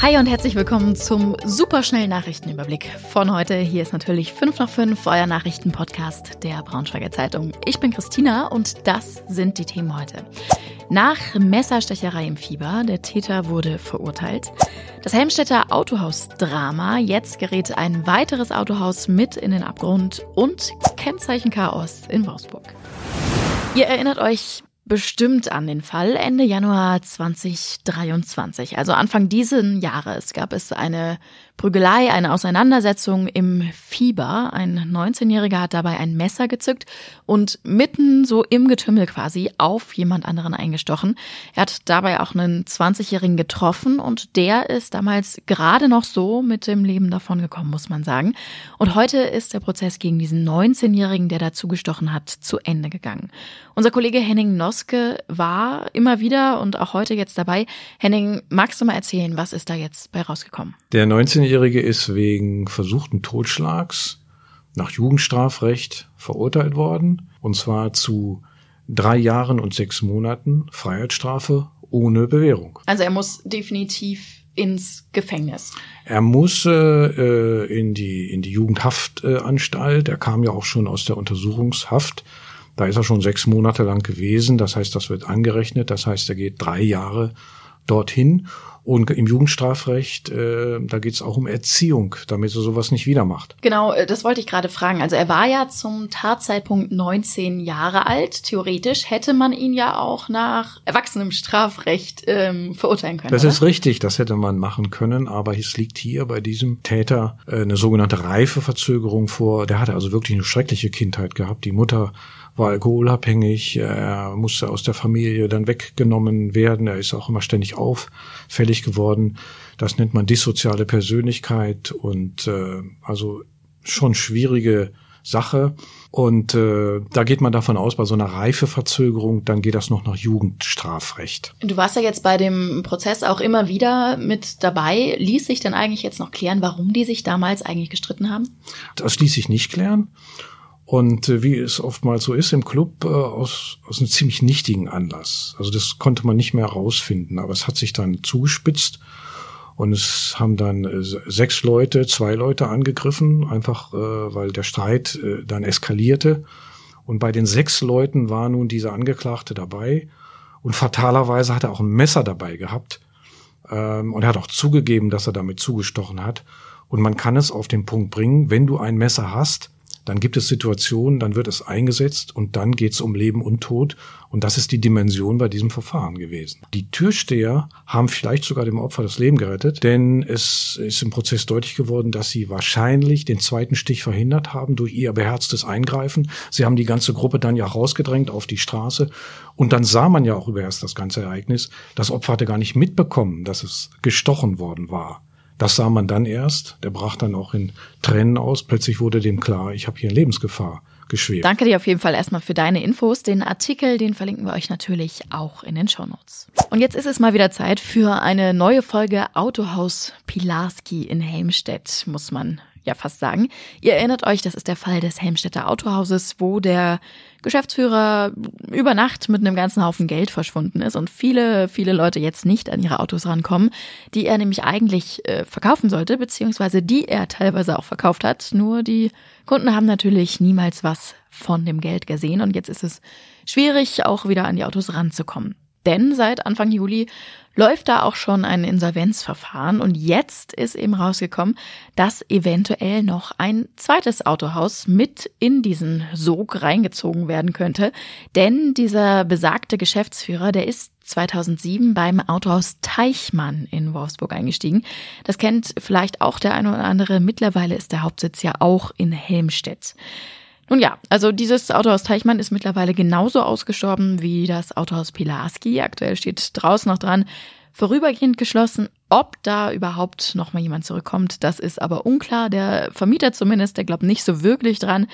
Hi und herzlich willkommen zum superschnellen Nachrichtenüberblick von heute. Hier ist natürlich 5 nach 5, euer Nachrichtenpodcast der Braunschweiger Zeitung. Ich bin Christina und das sind die Themen heute. Nach Messerstecherei im Fieber, der Täter wurde verurteilt. Das Helmstädter Autohaus-Drama, jetzt gerät ein weiteres Autohaus mit in den Abgrund und Kennzeichenchaos in Wolfsburg. Ihr erinnert euch bestimmt an den Fall. Ende Januar 2023, also Anfang diesen Jahres, gab es eine Prügelei, eine Auseinandersetzung im Fieber. Ein 19-Jähriger hat dabei ein Messer gezückt und mitten so im Getümmel quasi auf jemand anderen eingestochen. Er hat dabei auch einen 20-Jährigen getroffen und der ist damals gerade noch so mit dem Leben davon gekommen, muss man sagen. Und heute ist der Prozess gegen diesen 19-Jährigen, der dazu gestochen hat, zu Ende gegangen. Unser Kollege Henning Noske war immer wieder und auch heute jetzt dabei. Henning, magst du mal erzählen, was ist da jetzt bei rausgekommen? Der 19 19-Jährige ist wegen versuchten Totschlags nach Jugendstrafrecht verurteilt worden. Und zwar zu drei Jahren und sechs Monaten Freiheitsstrafe ohne Bewährung. Also er muss definitiv ins Gefängnis. Er muss äh, in die in die Jugendhaftanstalt. er kam ja auch schon aus der Untersuchungshaft. Da ist er schon sechs Monate lang gewesen. Das heißt, das wird angerechnet. Das heißt, er geht drei Jahre dorthin. Und im Jugendstrafrecht, äh, da geht es auch um Erziehung, damit er sowas nicht wieder macht. Genau, äh, das wollte ich gerade fragen. Also er war ja zum Tatzeitpunkt 19 Jahre alt. Theoretisch hätte man ihn ja auch nach erwachsenem Strafrecht ähm, verurteilen können. Das oder? ist richtig, das hätte man machen können, aber es liegt hier bei diesem Täter äh, eine sogenannte Reifeverzögerung vor. Der hatte also wirklich eine schreckliche Kindheit gehabt. Die Mutter war alkoholabhängig, er musste aus der Familie dann weggenommen werden, er ist auch immer ständig auffällig geworden. Das nennt man dissoziale Persönlichkeit und äh, also schon schwierige Sache. Und äh, da geht man davon aus, bei so einer Reifeverzögerung, dann geht das noch nach Jugendstrafrecht. Du warst ja jetzt bei dem Prozess auch immer wieder mit dabei. Ließ sich denn eigentlich jetzt noch klären, warum die sich damals eigentlich gestritten haben? Das ließ sich nicht klären. Und äh, wie es oftmals so ist im Club, äh, aus, aus einem ziemlich nichtigen Anlass. Also das konnte man nicht mehr herausfinden, aber es hat sich dann zugespitzt und es haben dann äh, sechs Leute, zwei Leute angegriffen, einfach äh, weil der Streit äh, dann eskalierte. Und bei den sechs Leuten war nun dieser Angeklagte dabei und fatalerweise hat er auch ein Messer dabei gehabt. Ähm, und er hat auch zugegeben, dass er damit zugestochen hat. Und man kann es auf den Punkt bringen, wenn du ein Messer hast, dann gibt es Situationen, dann wird es eingesetzt und dann geht es um Leben und Tod. Und das ist die Dimension bei diesem Verfahren gewesen. Die Türsteher haben vielleicht sogar dem Opfer das Leben gerettet, denn es ist im Prozess deutlich geworden, dass sie wahrscheinlich den zweiten Stich verhindert haben durch ihr beherztes Eingreifen. Sie haben die ganze Gruppe dann ja rausgedrängt auf die Straße. Und dann sah man ja auch über erst das ganze Ereignis. Das Opfer hatte gar nicht mitbekommen, dass es gestochen worden war. Das sah man dann erst. Der brach dann auch in Tränen aus. Plötzlich wurde dem klar, ich habe hier Lebensgefahr geschwebt. Danke dir auf jeden Fall erstmal für deine Infos. Den Artikel, den verlinken wir euch natürlich auch in den Shownotes. Und jetzt ist es mal wieder Zeit für eine neue Folge Autohaus Pilarski in Helmstedt, muss man ja fast sagen. Ihr erinnert euch, das ist der Fall des Helmstädter Autohauses, wo der Geschäftsführer über Nacht mit einem ganzen Haufen Geld verschwunden ist und viele, viele Leute jetzt nicht an ihre Autos rankommen, die er nämlich eigentlich äh, verkaufen sollte, beziehungsweise die er teilweise auch verkauft hat. Nur die Kunden haben natürlich niemals was von dem Geld gesehen und jetzt ist es schwierig, auch wieder an die Autos ranzukommen. Denn seit Anfang Juli läuft da auch schon ein Insolvenzverfahren und jetzt ist eben rausgekommen, dass eventuell noch ein zweites Autohaus mit in diesen Sog reingezogen werden könnte. Denn dieser besagte Geschäftsführer, der ist 2007 beim Autohaus Teichmann in Wolfsburg eingestiegen. Das kennt vielleicht auch der eine oder andere. Mittlerweile ist der Hauptsitz ja auch in Helmstedt. Nun ja, also dieses Autohaus Teichmann ist mittlerweile genauso ausgestorben wie das Autohaus Pilarski. Aktuell steht draußen noch dran, vorübergehend geschlossen. Ob da überhaupt noch mal jemand zurückkommt, das ist aber unklar. Der Vermieter zumindest, der glaubt nicht so wirklich dran.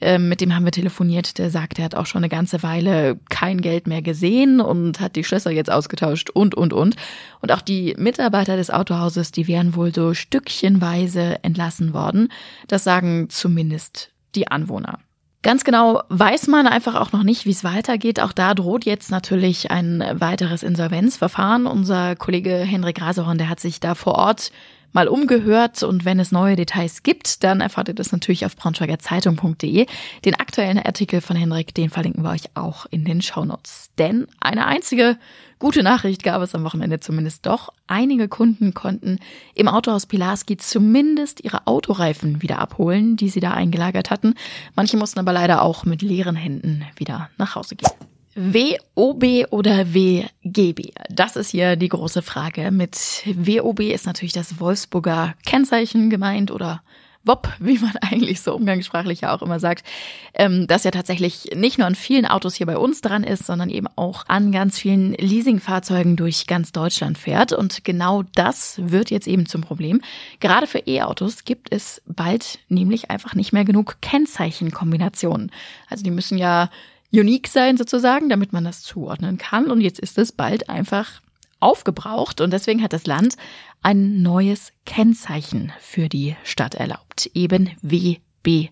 Ähm, mit dem haben wir telefoniert. Der sagt, er hat auch schon eine ganze Weile kein Geld mehr gesehen und hat die Schlösser jetzt ausgetauscht und, und, und. Und auch die Mitarbeiter des Autohauses, die wären wohl so stückchenweise entlassen worden. Das sagen zumindest die Anwohner. Ganz genau weiß man einfach auch noch nicht, wie es weitergeht. Auch da droht jetzt natürlich ein weiteres Insolvenzverfahren. Unser Kollege Henrik Rasehorn, der hat sich da vor Ort mal umgehört und wenn es neue Details gibt, dann erfahrt ihr das natürlich auf braunschweigerzeitung.de. Den aktuellen Artikel von Henrik, den verlinken wir euch auch in den Shownotes. Denn eine einzige gute Nachricht gab es am Wochenende zumindest doch. Einige Kunden konnten im Autohaus Pilarski zumindest ihre Autoreifen wieder abholen, die sie da eingelagert hatten. Manche mussten aber leider auch mit leeren Händen wieder nach Hause gehen. WOB oder WGB? Das ist hier die große Frage. Mit WOB ist natürlich das Wolfsburger Kennzeichen gemeint oder WOP, wie man eigentlich so umgangssprachlich ja auch immer sagt, ähm, das ja tatsächlich nicht nur an vielen Autos hier bei uns dran ist, sondern eben auch an ganz vielen Leasingfahrzeugen durch ganz Deutschland fährt. Und genau das wird jetzt eben zum Problem. Gerade für E-Autos gibt es bald nämlich einfach nicht mehr genug Kennzeichenkombinationen. Also die müssen ja unique sein sozusagen, damit man das zuordnen kann. Und jetzt ist es bald einfach aufgebraucht und deswegen hat das Land ein neues Kennzeichen für die Stadt erlaubt, eben WBG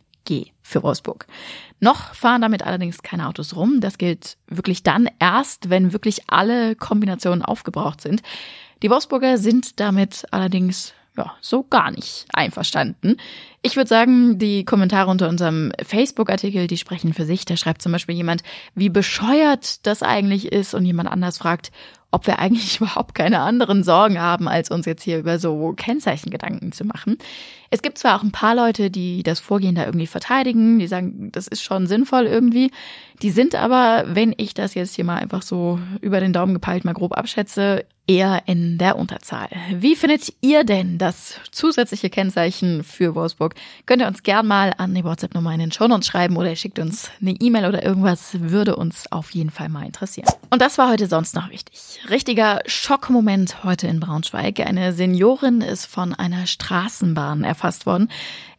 für Wolfsburg. Noch fahren damit allerdings keine Autos rum. Das gilt wirklich dann erst, wenn wirklich alle Kombinationen aufgebraucht sind. Die Wolfsburger sind damit allerdings ja, so gar nicht einverstanden. Ich würde sagen, die Kommentare unter unserem Facebook-Artikel, die sprechen für sich. Da schreibt zum Beispiel jemand, wie bescheuert das eigentlich ist und jemand anders fragt, ob wir eigentlich überhaupt keine anderen Sorgen haben, als uns jetzt hier über so Kennzeichengedanken zu machen. Es gibt zwar auch ein paar Leute, die das Vorgehen da irgendwie verteidigen, die sagen, das ist schon sinnvoll irgendwie. Die sind aber, wenn ich das jetzt hier mal einfach so über den Daumen gepeilt mal grob abschätze, eher in der Unterzahl. Wie findet ihr denn das zusätzliche Kennzeichen für Wolfsburg? Könnt ihr uns gern mal an die WhatsApp-Nummer in den Show Notes schreiben oder ihr schickt uns eine E-Mail oder irgendwas, würde uns auf jeden Fall mal interessieren. Und das war heute sonst noch wichtig. Richtiger Schockmoment heute in Braunschweig. Eine Seniorin ist von einer Straßenbahn erfasst worden.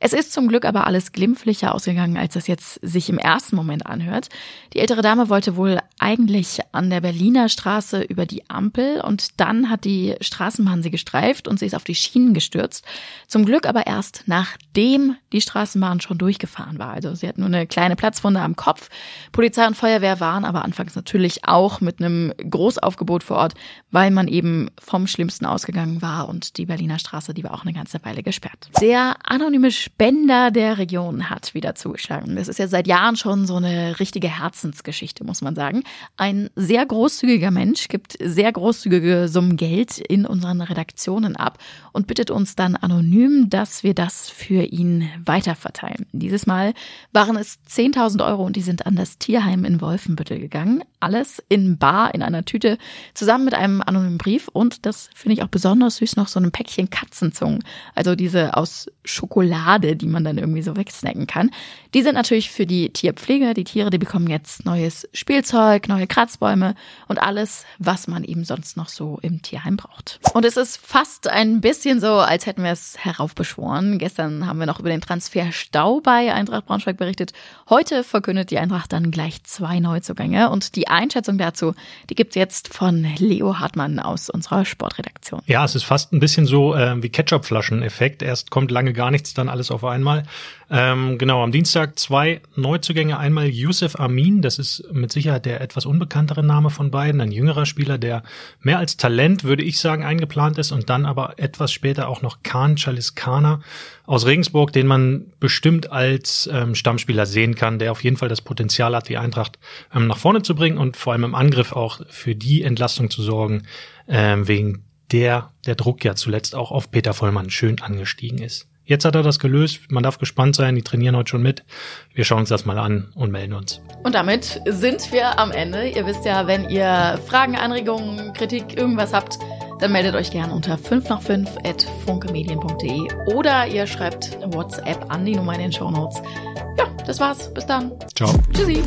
Es ist zum Glück aber alles glimpflicher ausgegangen, als das jetzt sich im ersten Moment anhört. Die ältere Dame wollte wohl eigentlich an der Berliner Straße über die Ampel und dann hat die Straßenbahn sie gestreift und sie ist auf die Schienen gestürzt. Zum Glück aber erst nachdem die Straßenbahn schon durchgefahren war. Also sie hat nur eine kleine Platzwunde am Kopf. Polizei und Feuerwehr waren aber anfangs natürlich auch mit einem Großaufgebot vor Ort, weil man eben vom Schlimmsten ausgegangen war und die Berliner Straße, die war auch eine ganze Weile gesperrt. Der anonyme Spender der Region hat wieder zugeschlagen. Das ist ja seit Jahren schon so eine richtige Herzensgeschichte, muss man sagen. Ein sehr großzügiger Mensch gibt sehr großzügige Summen Geld in unseren Redaktionen ab und bittet uns dann anonym, dass wir das für ihn weiterverteilen. Dieses Mal waren es 10.000 Euro und die sind an das Tierheim in Wolfenbüttel gegangen. Alles in Bar in einer Tüte zusammen mit einem anonymen Brief und das finde ich auch besonders süß noch so ein Päckchen Katzenzungen. Also diese aus Schokolade Schokolade, die man dann irgendwie so wegsnacken kann. Die sind natürlich für die Tierpflege. Die Tiere, die bekommen jetzt neues Spielzeug, neue Kratzbäume und alles, was man eben sonst noch so im Tierheim braucht. Und es ist fast ein bisschen so, als hätten wir es heraufbeschworen. Gestern haben wir noch über den Transfer Stau bei Eintracht Braunschweig berichtet. Heute verkündet die Eintracht dann gleich zwei Neuzugänge und die Einschätzung dazu, die gibt's jetzt von Leo Hartmann aus unserer Sportredaktion. Ja, es ist fast ein bisschen so äh, wie Ketchup-Flaschen-Effekt. Erst kommt lange gar nichts, dann alles auf einmal. Ähm, genau, am Dienstag zwei Neuzugänge. Einmal Yusuf Amin, das ist mit Sicherheit der etwas unbekanntere Name von beiden. Ein jüngerer Spieler, der mehr als Talent, würde ich sagen, eingeplant ist. Und dann aber etwas später auch noch Khan Chaliskana aus Regensburg, den man bestimmt als ähm, Stammspieler sehen kann, der auf jeden Fall das Potenzial hat, die Eintracht ähm, nach vorne zu bringen und vor allem im Angriff auch für die Entlastung zu sorgen, ähm, wegen der der Druck ja zuletzt auch auf Peter Vollmann schön angestiegen ist. Jetzt hat er das gelöst. Man darf gespannt sein. Die trainieren heute schon mit. Wir schauen uns das mal an und melden uns. Und damit sind wir am Ende. Ihr wisst ja, wenn ihr Fragen, Anregungen, Kritik, irgendwas habt, dann meldet euch gerne unter 5 nach 5 at funkemedien.de oder ihr schreibt WhatsApp an die Nummer in den Show Notes. Ja, das war's. Bis dann. Ciao. Tschüssi.